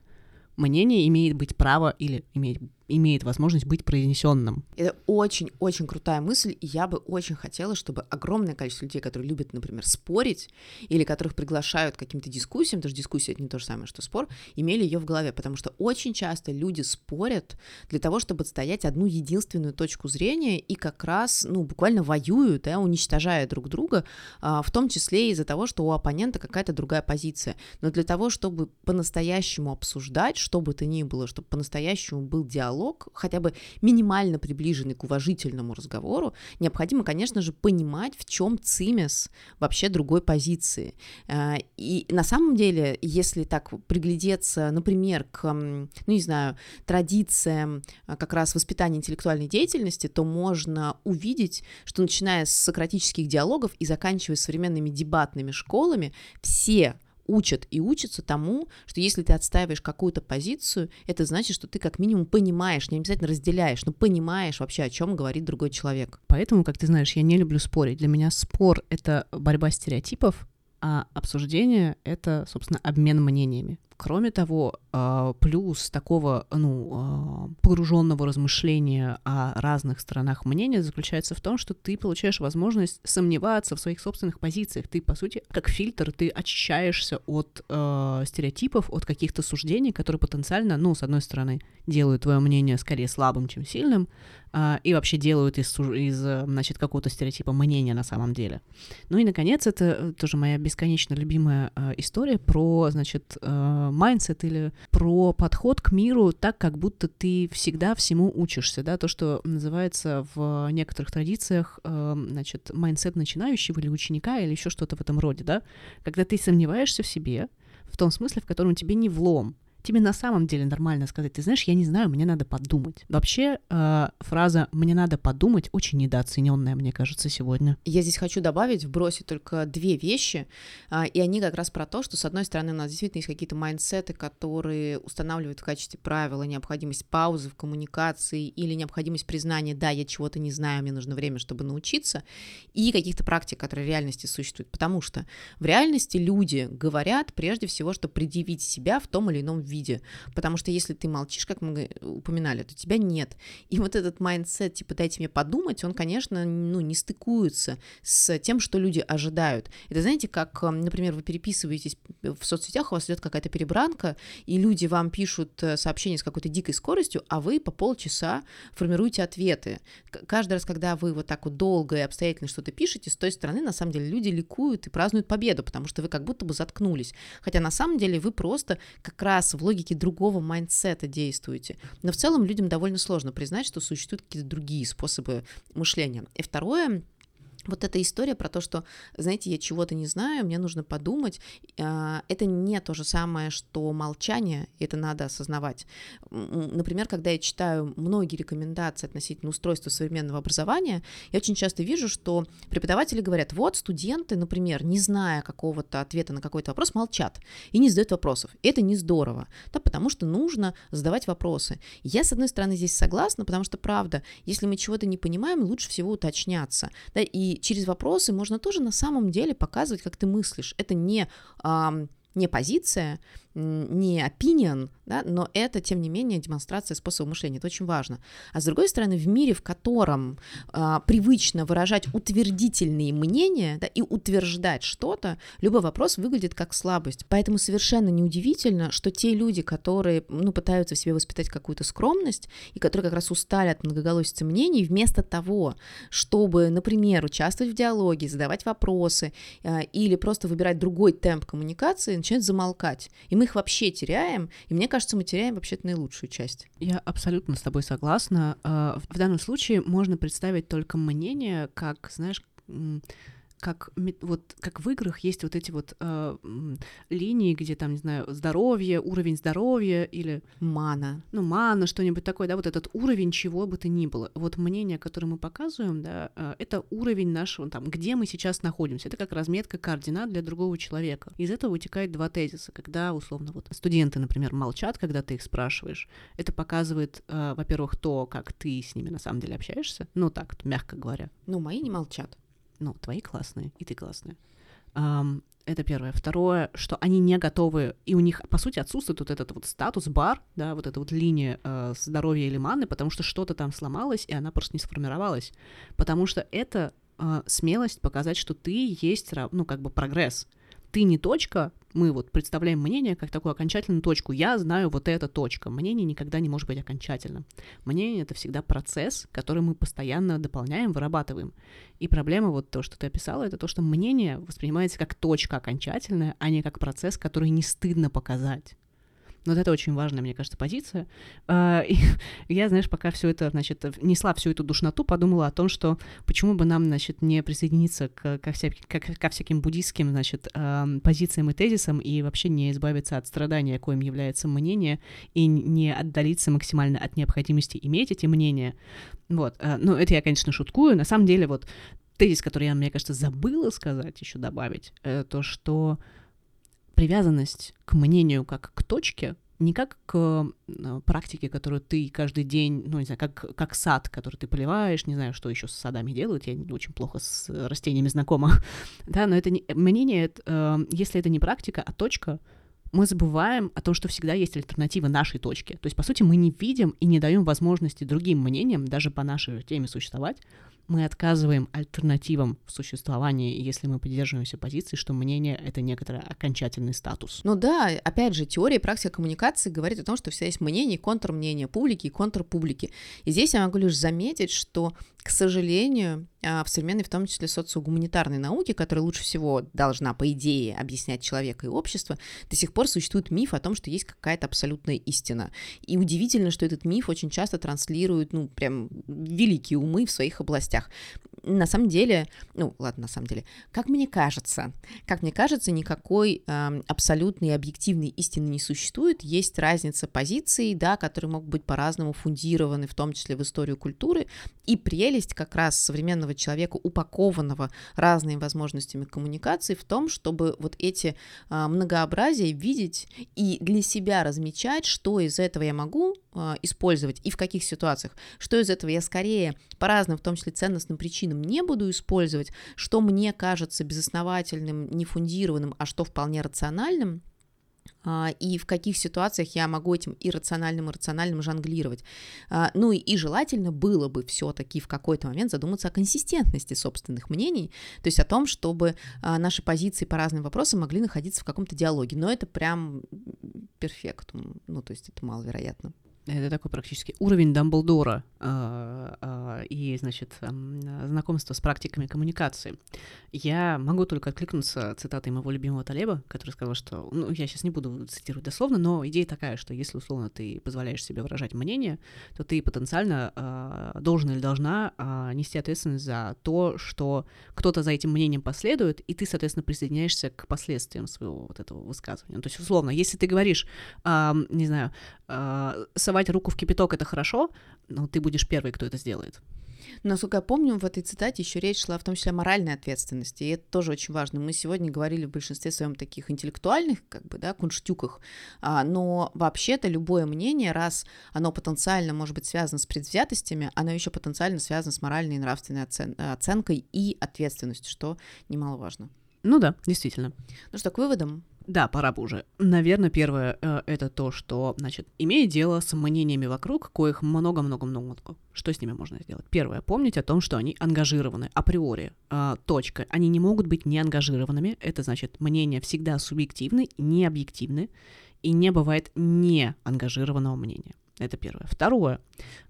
мнение имеет быть право или имеет, имеет возможность быть произнесенным. Это очень-очень крутая мысль, и я бы очень хотела, чтобы огромное количество людей, которые любят, например, спорить, или которых приглашают к каким-то дискуссиям, даже дискуссия это не то же самое, что спор, имели ее в голове, потому что очень часто люди спорят для того, чтобы отстоять одну единственную точку зрения и как раз, ну, буквально воюют, да, уничтожая друг друга, а, в том числе из-за того, что у оппонента какая-то другая позиция. Но для того, чтобы по-настоящему обсуждать, что бы то ни было, чтобы по-настоящему был диалог, хотя бы минимально приближенный к уважительному разговору, необходимо, конечно же, понимать, в чем цимес вообще другой позиции. А, и на самом деле, если так приглядеться, например, к, ну, не знаю, традициям а, как раз воспитания интеллектуальной деятельности, то можно увидеть, что начиная с сократических диалогов и заканчивая современными дебатными школами, все учат и учатся тому, что если ты отстаиваешь какую-то позицию, это значит, что ты как минимум понимаешь, не обязательно разделяешь, но понимаешь вообще, о чем говорит другой человек. Поэтому, как ты знаешь, я не люблю спорить. Для меня спор — это борьба стереотипов, а обсуждение — это, собственно, обмен мнениями. Кроме того, а, плюс такого ну, а, погруженного размышления о разных сторонах мнения заключается в том, что ты получаешь возможность сомневаться в своих собственных позициях. Ты, по сути, как фильтр, ты очищаешься от э, стереотипов, от каких-то суждений, которые потенциально, ну, с одной стороны, делают твое мнение скорее слабым, чем сильным, э, и вообще делают из, из значит, какого-то стереотипа мнения на самом деле. Ну и, наконец, это тоже моя бесконечно любимая э, история про, значит, э, mindset или про подход к миру так, как будто ты всегда всему учишься, да, то, что называется в некоторых традициях, э, значит, mindset начинающего или ученика или еще что-то в этом роде, да, когда ты сомневаешься в себе, в том смысле, в котором тебе не влом, тебе на самом деле нормально сказать, ты знаешь, я не знаю, мне надо подумать. Вообще э, фраза «мне надо подумать» очень недооцененная, мне кажется, сегодня. Я здесь хочу добавить, вбросить только две вещи, э, и они как раз про то, что, с одной стороны, у нас действительно есть какие-то майндсеты, которые устанавливают в качестве правила необходимость паузы в коммуникации или необходимость признания «да, я чего-то не знаю, мне нужно время, чтобы научиться», и каких-то практик, которые в реальности существуют, потому что в реальности люди говорят прежде всего, что предъявить себя в том или ином виде виде, потому что если ты молчишь, как мы упоминали, то тебя нет. И вот этот mindset, типа, дайте мне подумать, он, конечно, ну, не стыкуется с тем, что люди ожидают. Это, знаете, как, например, вы переписываетесь в соцсетях, у вас идет какая-то перебранка, и люди вам пишут э, сообщения с какой-то дикой скоростью, а вы по полчаса формируете ответы. Каждый раз, когда вы вот так вот долго и обстоятельно что-то пишете, с той стороны, на самом деле, люди ликуют и празднуют победу, потому что вы как будто бы заткнулись. Хотя на самом деле вы просто как раз в логике другого майндсета действуете. Но в целом людям довольно сложно признать, что существуют какие-то другие способы мышления. И второе, вот эта история про то, что, знаете, я чего-то не знаю, мне нужно подумать, а, это не то же самое, что молчание, это надо осознавать. Например, когда я читаю многие рекомендации относительно устройства современного образования, я очень часто вижу, что преподаватели говорят, вот студенты, например, не зная какого-то ответа на какой-то вопрос, молчат и не задают вопросов. Это не здорово, да, потому что нужно задавать вопросы. Я, с одной стороны, здесь согласна, потому что, правда, если мы чего-то не понимаем, лучше всего уточняться, да, и через вопросы можно тоже на самом деле показывать, как ты мыслишь. Это не, а, не позиция, не opinion, да, но это, тем не менее, демонстрация способа мышления, это очень важно. А с другой стороны, в мире, в котором а, привычно выражать утвердительные мнения да, и утверждать что-то, любой вопрос выглядит как слабость. Поэтому совершенно неудивительно, что те люди, которые ну, пытаются в себе воспитать какую-то скромность и которые как раз устали от многоголосицы мнений, вместо того, чтобы, например, участвовать в диалоге, задавать вопросы а, или просто выбирать другой темп коммуникации, начинают замолкать. И мы мы их вообще теряем, и мне кажется, мы теряем вообще-то наилучшую часть. Я абсолютно с тобой согласна. А, в данном случае можно представить только мнение, как, знаешь, как вот как в играх есть вот эти вот э, линии, где там, не знаю, здоровье, уровень здоровья или мана, ну мана, что-нибудь такое, да, вот этот уровень чего бы то ни было. Вот мнение, которое мы показываем, да, э, это уровень нашего там, где мы сейчас находимся. Это как разметка координат для другого человека. Из этого вытекает два тезиса, когда условно вот студенты, например, молчат, когда ты их спрашиваешь. Это показывает, э, во-первых, то, как ты с ними на самом деле общаешься, ну так, мягко говоря. Ну мои не молчат ну, твои классные, и ты классная. Um, Это первое. Второе, что они не готовы, и у них, по сути, отсутствует вот этот вот статус-бар, да, вот эта вот линия э, здоровья или маны, потому что что-то там сломалось, и она просто не сформировалась. Потому что это э, смелость показать, что ты есть, ну, как бы прогресс ты не точка, мы вот представляем мнение как такую окончательную точку. Я знаю вот эта точка. Мнение никогда не может быть окончательным. Мнение — это всегда процесс, который мы постоянно дополняем, вырабатываем. И проблема вот то, что ты описала, это то, что мнение воспринимается как точка окончательная, а не как процесс, который не стыдно показать. Вот это очень важная, мне кажется, позиция. А, и я, знаешь, пока все это, значит, несла всю эту душноту, подумала о том, что почему бы нам, значит, не присоединиться к, ко, вся, ко, ко всяким буддийским, значит, позициям и тезисам и вообще не избавиться от страдания, коим является мнение, и не отдалиться максимально от необходимости иметь эти мнения. Вот. А, ну, это я, конечно, шуткую. На самом деле, вот тезис, который я, мне кажется, забыла сказать, еще добавить, это то, что привязанность к мнению как к точке, не как к э, практике, которую ты каждый день, ну, не знаю, как, как сад, который ты поливаешь, не знаю, что еще с садами делают, я очень плохо с растениями знакома, да, но это не, мнение, это, э, если это не практика, а точка, мы забываем о том, что всегда есть альтернатива нашей точке. То есть, по сути, мы не видим и не даем возможности другим мнениям, даже по нашей теме существовать, мы отказываем альтернативам в существовании, если мы придерживаемся позиции, что мнение — это некоторый окончательный статус. Ну да, опять же, теория и практика коммуникации говорит о том, что всегда есть мнение и контрмнение, публики и контрпублики. И здесь я могу лишь заметить, что к сожалению, в современной, в том числе социогуманитарной науке, которая лучше всего должна, по идее, объяснять человека и общество, до сих пор существует миф о том, что есть какая-то абсолютная истина. И удивительно, что этот миф очень часто транслирует, ну, прям великие умы в своих областях на самом деле, ну ладно, на самом деле, как мне кажется, как мне кажется, никакой э, абсолютной объективной истины не существует. Есть разница позиций, да, которые могут быть по-разному фундированы, в том числе в историю культуры, и прелесть как раз современного человека, упакованного разными возможностями коммуникации, в том, чтобы вот эти э, многообразия видеть и для себя размечать, что из этого я могу использовать и в каких ситуациях, что из этого я скорее по разным, в том числе ценностным причинам не буду использовать, что мне кажется безосновательным, нефундированным, а что вполне рациональным, а, и в каких ситуациях я могу этим иррациональным и рациональным жонглировать. А, ну и желательно было бы все-таки в какой-то момент задуматься о консистентности собственных мнений, то есть о том, чтобы а, наши позиции по разным вопросам могли находиться в каком-то диалоге. Но это прям перфектум, ну то есть это маловероятно. Это такой практически уровень Дамблдора э, э, и, значит, знакомство с практиками коммуникации. Я могу только откликнуться цитатой моего любимого Талеба, который сказал, что, ну, я сейчас не буду цитировать дословно, но идея такая, что если, условно, ты позволяешь себе выражать мнение, то ты потенциально э, должен или должна нести ответственность за то, что кто-то за этим мнением последует, и ты, соответственно, присоединяешься к последствиям своего вот этого высказывания. То есть, условно, если ты говоришь, не знаю, совать руку в кипяток это хорошо, но ты будешь первый, кто это сделает. Насколько я помню, в этой цитате еще речь шла в том числе о моральной ответственности, и это тоже очень важно. Мы сегодня говорили в большинстве своем таких интеллектуальных, как бы, да, кунштюках, а, но вообще-то любое мнение, раз оно потенциально может быть связано с предвзятостями, оно еще потенциально связано с моральной и нравственной оцен- оценкой и ответственностью, что немаловажно. Ну да, действительно. Ну что, к выводам? Да, пора бы уже. Наверное, первое э, это то, что, значит, имея дело с мнениями вокруг, коих много-много-много. Что с ними можно сделать? Первое, помнить о том, что они ангажированы априори. Э, точка. Они не могут быть неангажированными. Это значит, мнения всегда субъективны, не объективны, и не бывает неангажированного мнения. Это первое. Второе.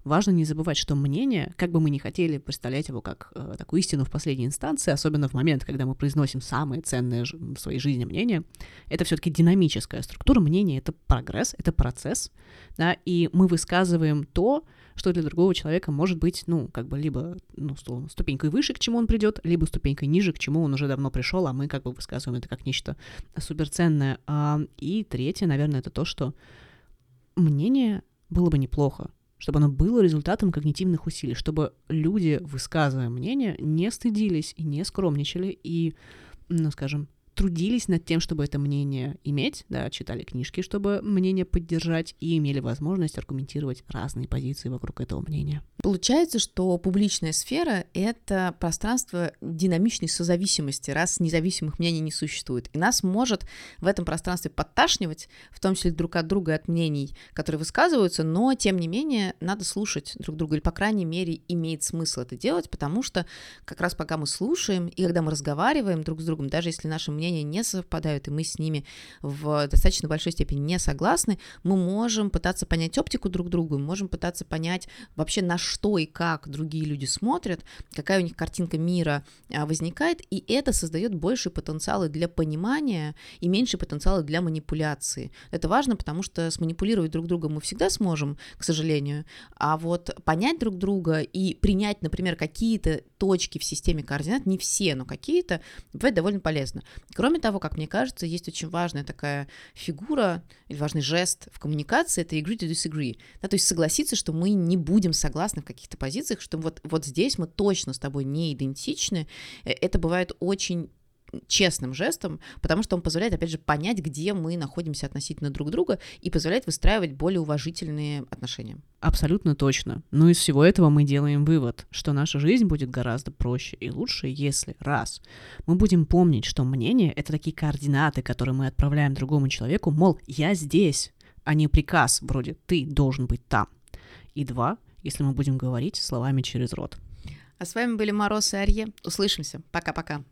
Важно не забывать, что мнение, как бы мы ни хотели представлять его как э, такую истину в последней инстанции, особенно в момент, когда мы произносим самые ценные в своей жизни мнения, это все-таки динамическая структура. Мнение — это прогресс, это процесс, да, и мы высказываем то, что для другого человека может быть, ну, как бы либо ну, ступенькой выше, к чему он придет, либо ступенькой ниже, к чему он уже давно пришел, а мы как бы высказываем это как нечто суперценное. А, и третье, наверное, это то, что мнение было бы неплохо, чтобы оно было результатом когнитивных усилий, чтобы люди, высказывая мнение, не стыдились и не скромничали, и, ну, скажем, трудились над тем, чтобы это мнение иметь, да, читали книжки, чтобы мнение поддержать, и имели возможность аргументировать разные позиции вокруг этого мнения. Получается, что публичная сфера — это пространство динамичной созависимости, раз независимых мнений не существует. И нас может в этом пространстве подташнивать, в том числе друг от друга, от мнений, которые высказываются, но, тем не менее, надо слушать друг друга, или, по крайней мере, имеет смысл это делать, потому что как раз пока мы слушаем, и когда мы разговариваем друг с другом, даже если наши мнения не совпадают, и мы с ними в достаточно большой степени не согласны, мы можем пытаться понять оптику друг друга, мы можем пытаться понять вообще на что и как другие люди смотрят, какая у них картинка мира а, возникает, и это создает большие потенциалы для понимания и меньше потенциала для манипуляции. Это важно, потому что сманипулировать друг друга мы всегда сможем, к сожалению, а вот понять друг друга и принять, например, какие-то точки в системе координат, не все, но какие-то, бывает довольно полезно. Кроме того, как мне кажется, есть очень важная такая фигура или важный жест в коммуникации, это agree to disagree. Да, то есть согласиться, что мы не будем согласны в каких-то позициях, что вот, вот здесь мы точно с тобой не идентичны. Э, это бывает очень честным жестом, потому что он позволяет, опять же, понять, где мы находимся относительно друг друга и позволяет выстраивать более уважительные отношения. Абсолютно точно. Но из всего этого мы делаем вывод, что наша жизнь будет гораздо проще и лучше, если, раз, мы будем помнить, что мнение — это такие координаты, которые мы отправляем другому человеку, мол, я здесь, а не приказ вроде «ты должен быть там». И два, если мы будем говорить словами через рот. А с вами были Мороз и Арье. Услышимся. Пока-пока.